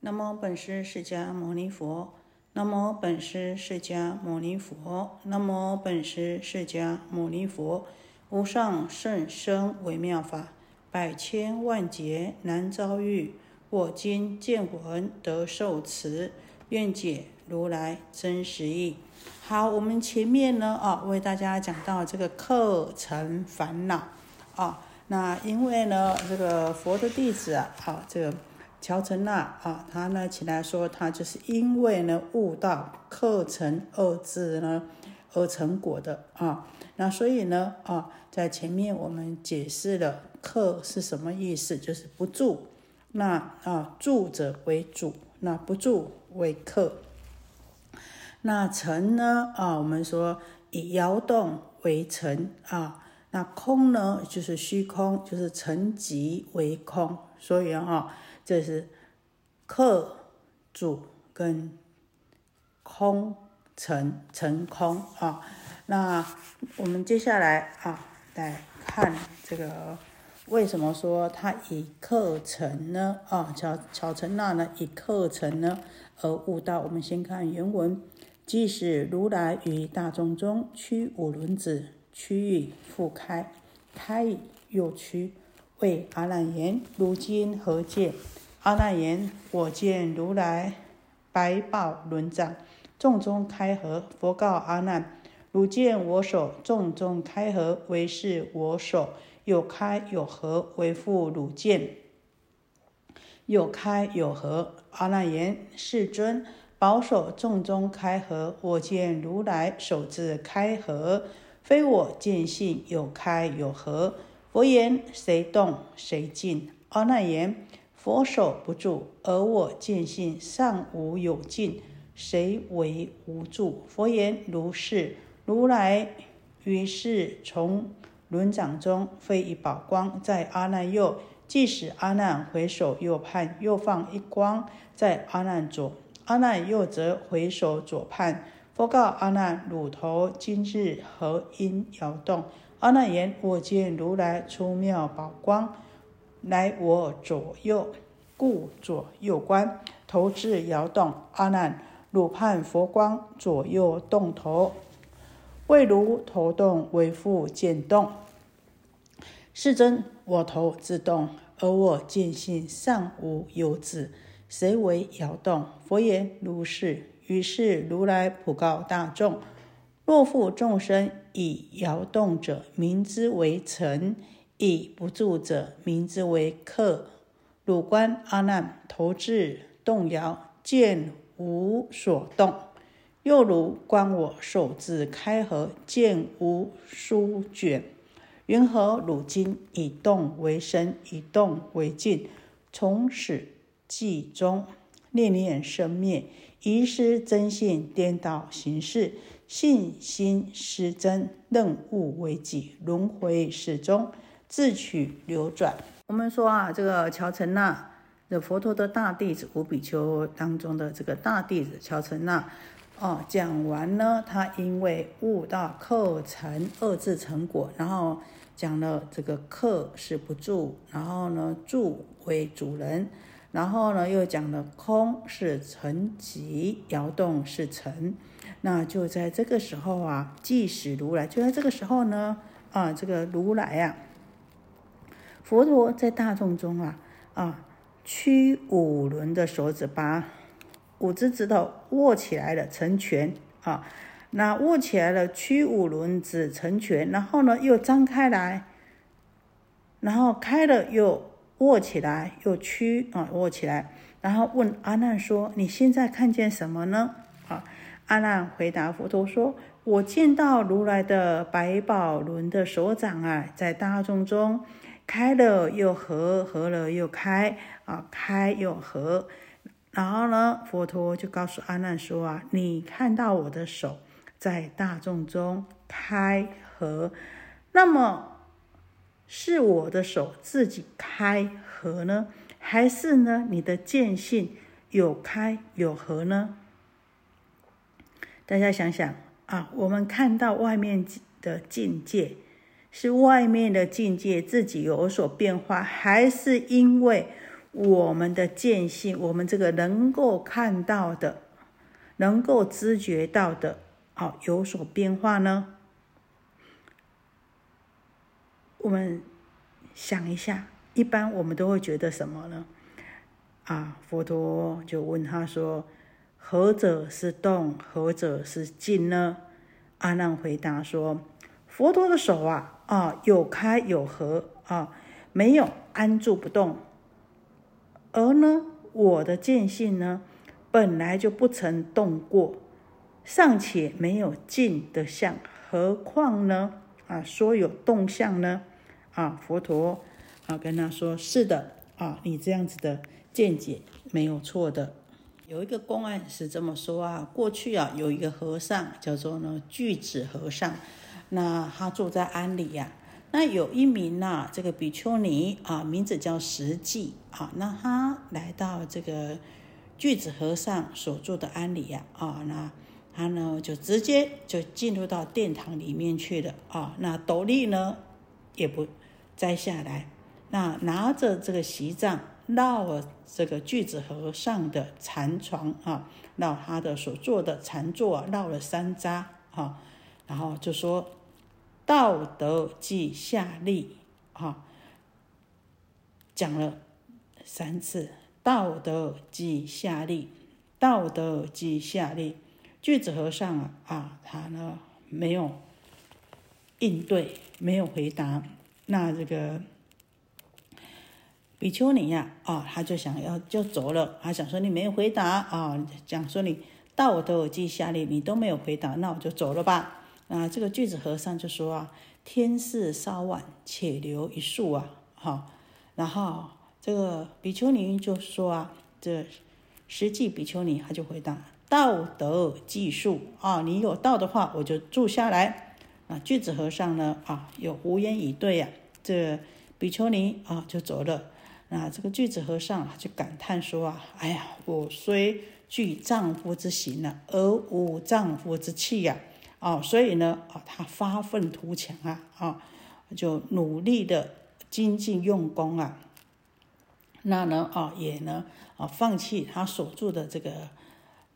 南无本师释迦牟尼佛。南无本师释迦牟尼佛。南无本师释迦牟尼佛。无上甚深微妙法，百千万劫难遭遇。我今见闻得受持，愿解如来真实义。好，我们前面呢啊，为大家讲到这个课程烦恼啊。那因为呢，这个佛的弟子啊，好这个。乔成那啊，他呢起来说，他就是因为呢悟到课程二字呢而成果的啊。那所以呢啊，在前面我们解释了课是什么意思，就是不住。那啊住者为主，那不住为客。那成呢啊，我们说以摇动为成啊。那空呢就是虚空，就是成即为空。所以啊。这是客主跟空成成空啊，那我们接下来啊来看这个为什么说他以课程呢？啊，乔乔成那呢以课程呢而悟道。我们先看原文：即使如来于大众中屈五轮子，屈欲复开，开又屈，为阿难言：如今何见？阿难言：“我见如来白宝轮掌，众中开合。佛告阿难：汝见我手众中开合，为是我手有开有合，为复汝见有开有合。阿难言：世尊，宝手众中开合，我见如来手自开合，非我见性有开有合。佛言：谁动谁静？阿难言。”佛手不住，而我见性尚无有尽，谁为无助？佛言如是。如来于是从轮掌中飞一宝光，在阿难右，即使阿难回首右畔，又放一光在阿难左。阿难右则回首左畔。佛告阿难：乳头今日何因摇动？阿难言：我见如来出妙宝光。来我左右，故左右观，头至摇动。阿难，汝判佛光左右动头，未如头动为复见动。世尊，我头自动，而我见性尚无有子，谁为摇动？佛言如是。于是如来普告大众：若复众生以摇动者，名之为尘。以不住者，名之为客。汝观阿难头至动摇，见无所动；又如观我手自开合，见无书卷。云何汝今以动为身，以动为静？从始至终，念念生灭，遗失真性，颠倒形式，信心失真，任物为己，轮回始终。自取流转。我们说啊，这个乔成那的佛陀的大弟子五比丘当中的这个大弟子乔成那，哦，讲完呢，他因为悟到克成二字成果，然后讲了这个克是不住，然后呢住为主人，然后呢又讲了空是成即，摇动是成，那就在这个时候啊，即使如来就在这个时候呢，啊，这个如来啊。佛陀在大众中啊啊，屈五轮的手指，把五只指头握起来了，成拳啊。那握起来了，屈五轮指成拳，然后呢又张开来，然后开了又握起来，又屈啊握起来，然后问阿难说：“你现在看见什么呢？”啊，阿难回答佛陀说：“我见到如来的百宝轮的手掌啊，在大众中。”开了又合，合了又开，啊，开又合。然后呢，佛陀就告诉阿难说：“啊，你看到我的手在大众中开合，那么是我的手自己开合呢，还是呢你的见性有开有合呢？大家想想啊，我们看到外面的境界。”是外面的境界自己有所变化，还是因为我们的见性，我们这个能够看到的、能够知觉到的，哦，有所变化呢？我们想一下，一般我们都会觉得什么呢？啊，佛陀就问他说：“何者是动？何者是静呢？”阿难回答说：“佛陀的手啊，啊，有开有合啊，没有安住不动。而呢，我的见性呢，本来就不曾动过，尚且没有静的相，何况呢？啊，说有动相呢？”啊，佛陀啊，跟他说：“是的，啊，你这样子的见解没有错的。有一个公案是这么说啊，过去啊，有一个和尚叫做呢巨子和尚，那他住在安里呀。那有一名呐，这个比丘尼啊，名字叫实际啊，那他来到这个巨子和尚所住的安里呀，啊，那他呢就直接就进入到殿堂里面去了啊，那斗笠呢也不。”摘下来，那拿着这个席杖绕了这个巨子和尚的禅床啊，绕他的所坐的禅座，绕了三匝啊，然后就说：“道德即下利哈，讲了三次，道德即下利，道德即下利。巨子和尚啊啊，他呢没有应对，没有回答。那这个比丘尼呀，啊，他就想要就走了，他想说你没有回答。啊，讲说你到我都有记下里，你都没有回答，那我就走了吧。啊，这个句子和尚就说啊，天色稍晚，且留一宿啊，哈。然后这个比丘尼就说啊，这实际比丘尼他就回答，道德计数啊，你有道的话，我就住下来。啊，句子和尚呢？啊，有无言以对呀。这比丘尼啊，就走了。那这个句子和尚就感叹说啊：“哎呀，我虽具丈夫之形呢，而无丈夫之气呀。哦，所以呢，啊，他发愤图强啊，啊，就努力的精进用功啊。那呢，啊，也呢，啊，放弃他所住的这个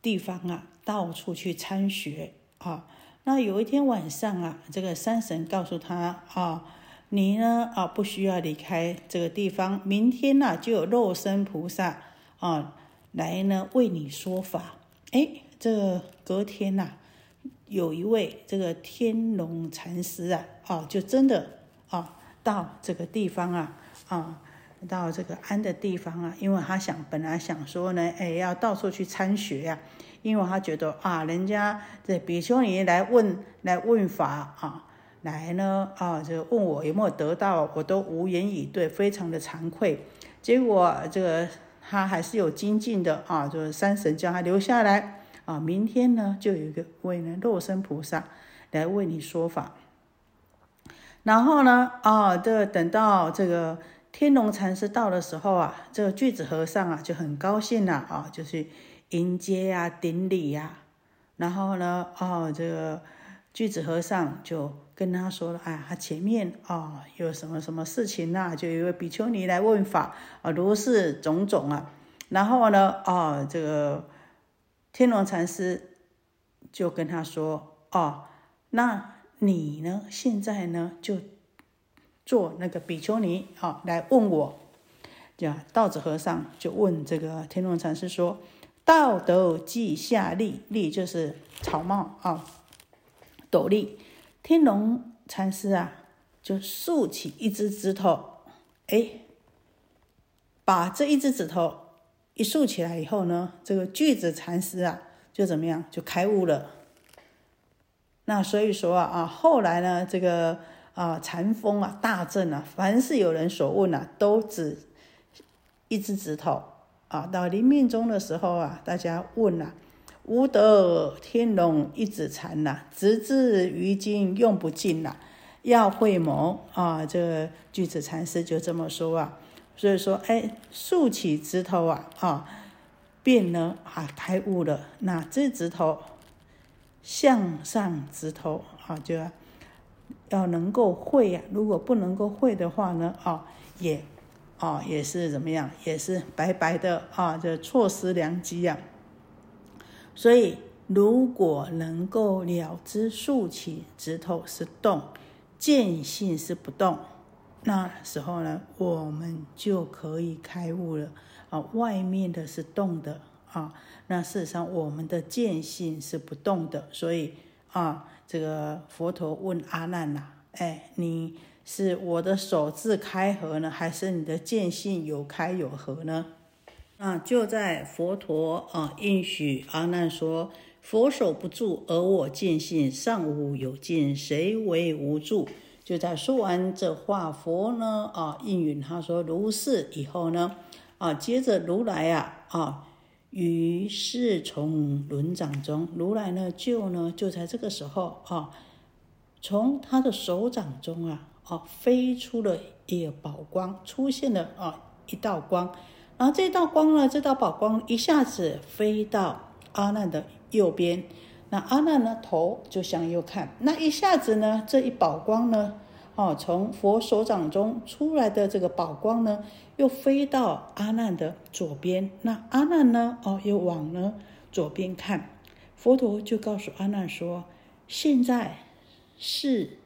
地方啊，到处去参学啊。”那有一天晚上啊，这个山神告诉他啊，你呢啊不需要离开这个地方，明天呢就有肉身菩萨啊来呢为你说法。哎，这隔天呐，有一位这个天龙禅师啊，哦，就真的啊到这个地方啊啊到这个安的地方啊，因为他想本来想说呢，哎要到处去参学呀。因为他觉得啊，人家这比丘尼来问来问法啊，来呢啊，就问我有没有得到，我都无言以对，非常的惭愧。结果这个他还是有精进的啊，就是山神叫他留下来啊，明天呢就有一个为呢肉身菩萨来为你说法。然后呢啊，这等到这个天龙禅师到的时候啊，这个巨子和尚啊就很高兴了啊，就是。迎接呀，顶礼呀，然后呢，哦，这个巨子和尚就跟他说了，哎，他前面哦有什么什么事情呐？就有一位比丘尼来问法啊，如是种种啊。然后呢，哦，这个天龙禅师就跟他说，哦，那你呢，现在呢就做那个比丘尼啊，来问我。就道子和尚就问这个天龙禅师说。道德即下立，立就是草帽啊，斗笠。天龙禅师啊，就竖起一只指头，哎，把这一只指头一竖起来以后呢，这个巨子禅师啊，就怎么样，就开悟了。那所以说啊啊，后来呢，这个啊禅风啊大振啊，凡是有人所问啊，都指一只指头。啊，到临命终的时候啊，大家问呐，无得天龙一指禅呐，直至于今用不尽呐，要会谋啊。这个巨子禅师就这么说啊，所以说，哎，竖起指头啊，啊，变了啊，开悟了。那这指头向上指头啊，就要要能够会呀。如果不能够会的话呢，啊，也啊，也是怎么样，也是白白的啊，这错失良机呀。所以，如果能够了知竖起指头是动，见性是不动，那时候呢，我们就可以开悟了啊。外面的是动的啊，那事实上我们的见性是不动的。所以啊，这个佛陀问阿难呐，哎，你是我的手自开合呢，还是你的见性有开有合呢？啊，就在佛陀啊应许阿难说：“佛手不住，而我见性尚无有尽，谁为无助？”就在说完这话，佛呢啊应允他说：“如是。”以后呢啊，接着如来啊啊，于是从轮掌中，如来呢就呢就在这个时候啊，从他的手掌中啊啊飞出了一宝光，出现了啊一道光。然后这道光呢，这道宝光一下子飞到阿难的右边，那阿难呢头就向右看，那一下子呢，这一宝光呢，哦，从佛手掌中出来的这个宝光呢，又飞到阿难的左边，那阿难呢，哦，又往呢左边看，佛陀就告诉阿难说：“现在是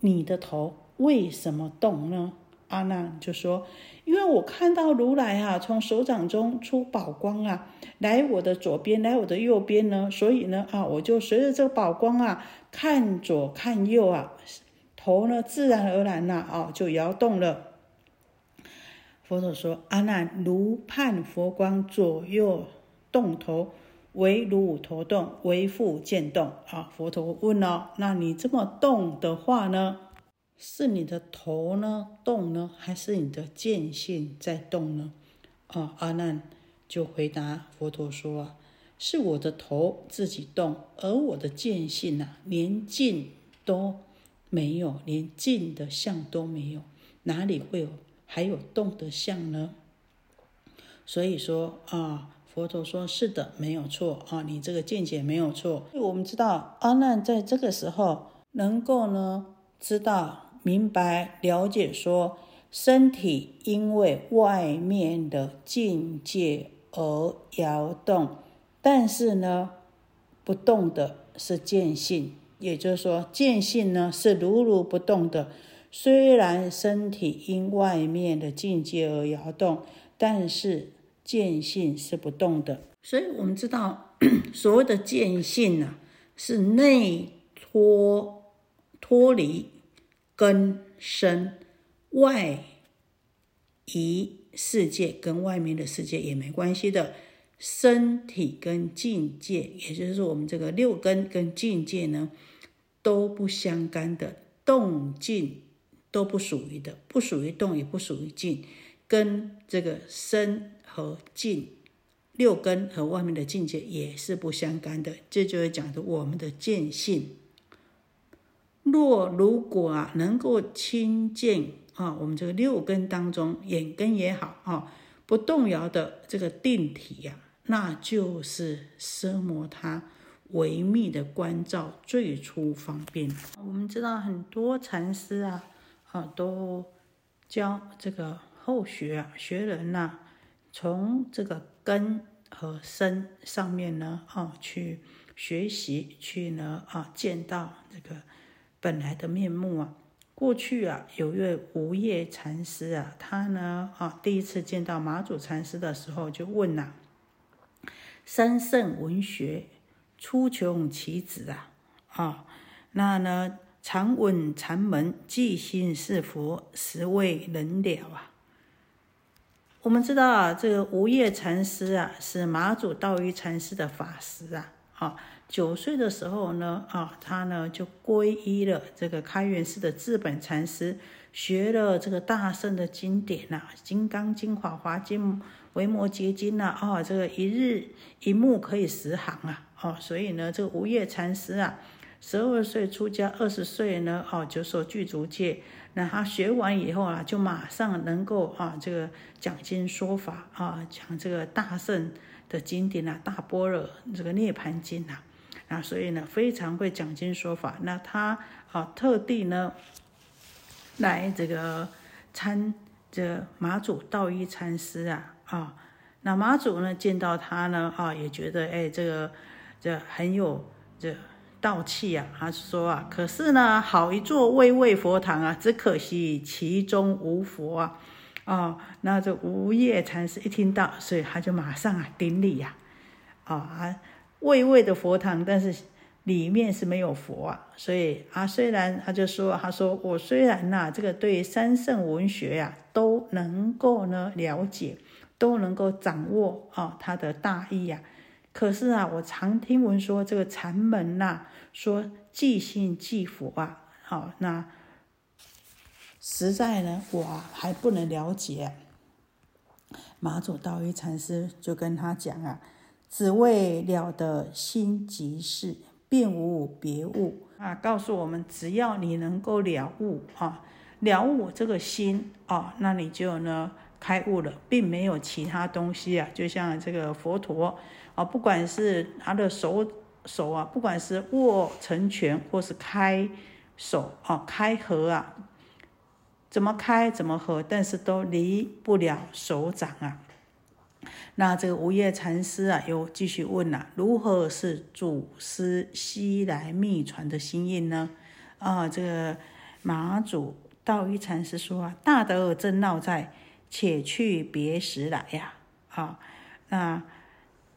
你的头为什么动呢？”阿难就说。因为我看到如来啊，从手掌中出宝光啊，来我的左边，来我的右边呢，所以呢啊，我就随着这个宝光啊，看左看右啊，头呢自然而然呐啊就摇动了。佛陀说：“阿难，如判佛光左右动头，为如头动，为复见动。”啊，佛陀问了：“那你这么动的话呢？”是你的头呢动呢，还是你的见性在动呢？啊，阿难就回答佛陀说啊，是我的头自己动，而我的见性呐，连静都没有，连静的相都没有，哪里会有还有动的相呢？所以说啊，佛陀说是的，没有错啊，你这个见解没有错。我们知道阿难在这个时候能够呢知道。明白了解说，身体因为外面的境界而摇动，但是呢，不动的是见性，也就是说，见性呢是如如不动的。虽然身体因外面的境界而摇动，但是见性是不动的。所以我们知道，所谓的见性呢，是内脱脱离。根身外移世界跟外面的世界也没关系的，身体跟境界，也就是我们这个六根跟境界呢都不相干的，动静都不属于的，不属于动也不属于静，跟这个身和静六根和外面的境界也是不相干的，这就是讲的我们的见性。若如果啊，能够亲见啊，我们这个六根当中眼根也好啊，不动摇的这个定体呀，那就是奢摩他维密的关照最初方便。我们知道很多禅师啊，啊，都教这个后学啊，学人呐，从这个根和身上面呢，啊，去学习，去呢，啊，见到这个。本来的面目啊，过去啊，有一位无业禅师啊，他呢啊，第一次见到马祖禅师的时候，就问呐：“三圣文学出穷其子啊，啊，那呢常闻禅门即心是佛，实为人了啊。”我们知道啊，这个无业禅师啊，是马祖道一禅师的法师啊，啊。九岁的时候呢，啊，他呢就皈依了这个开元寺的智本禅师，学了这个大圣的经典呐，《金刚经》《法华经》《维摩诘经》呐，啊，这个一日一目可以十行啊，哦，所以呢，这个无业禅师啊，十二岁出家，二十岁呢，哦，就受具足戒，那他学完以后啊，就马上能够啊，这个讲经说法啊，讲这个大圣的经典呐，《大般若这个涅盘经》呐。那所以呢，非常会讲经说法。那他啊，特地呢，来这个参这马祖道一禅师啊啊，那马祖呢见到他呢啊，也觉得哎这个这很有这道气啊。他说啊，可是呢，好一座巍巍佛堂啊，只可惜其中无佛啊。哦，那这无业禅师一听到，所以他就马上啊顶礼呀，啊，巍巍的佛堂，但是里面是没有佛啊，所以啊，虽然他就说，他说我虽然呐，这个对三圣文学呀都能够呢了解，都能够掌握啊它的大意呀，可是啊，我常听闻说这个禅门呐，说即信即佛啊，好那。实在呢，我还不能了解。马祖道一禅师就跟他讲啊，只为了的心即是，并无别物啊。告诉我们，只要你能够了悟啊，了悟这个心啊，那你就呢开悟了，并没有其他东西啊。就像这个佛陀啊，不管是他的手手啊，不管是握成拳或是开手啊，开合啊。怎么开怎么合，但是都离不了手掌啊。那这个无业禅师啊，又继续问了：如何是祖师西来秘传的心印呢？啊，这个马祖道一禅师说啊：大德正闹在，且去别时来呀。啊，那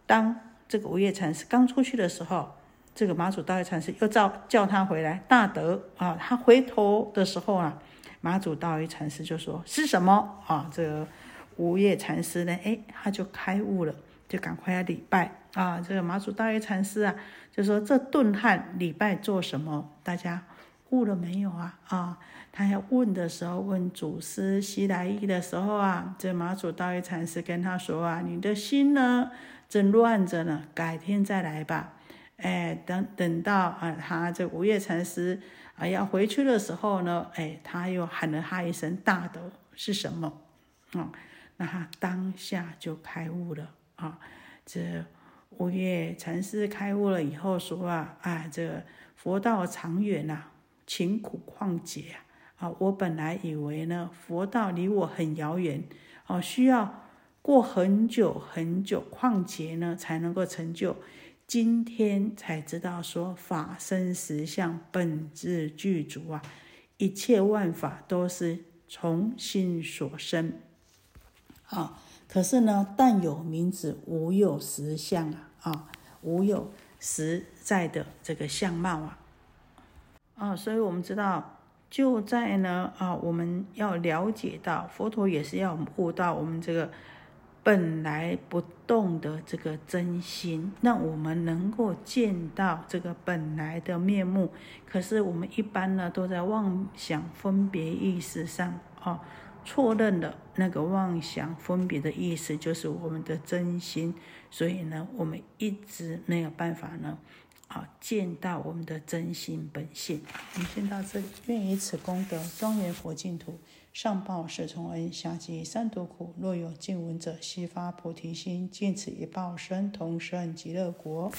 当这个无业禅师刚出去的时候，这个马祖道一禅师又叫叫他回来。大德啊，他回头的时候啊。马祖道一禅师就说：“是什么啊？”这个无业禅师呢？哎，他就开悟了，就赶快要礼拜啊！这个马祖道一禅师啊，就说：“这顿汉礼拜做什么？大家悟了没有啊？”啊，他要问的时候，问祖师西来意的时候啊，这马祖道一禅师跟他说：“啊，你的心呢正乱着呢，改天再来吧。”哎，等等到啊，他这无业禅师。啊，要回去的时候呢，哎，他又喊了他一声“大德”是什么？啊，那他当下就开悟了啊。这五月禅师开悟了以后说啊，啊，这佛道长远呐，勤苦旷劫啊。啊，我本来以为呢，佛道离我很遥远，哦，需要过很久很久旷劫呢，才能够成就。今天才知道说法生实相本质具足啊，一切万法都是从心所生啊。可是呢，但有名字，无有实相啊啊，无有实在的这个相貌啊啊。所以我们知道，就在呢啊，我们要了解到佛陀也是要悟到我们这个。本来不动的这个真心，那我们能够见到这个本来的面目。可是我们一般呢，都在妄想分别意识上啊，错认了那个妄想分别的意思就是我们的真心，所以呢，我们一直没有办法呢，啊，见到我们的真心本性。我们先到这里，愿以此功德庄严佛净土。上报四重恩，下济三途苦。若有见闻者，悉发菩提心，尽此一报身，同生极乐国。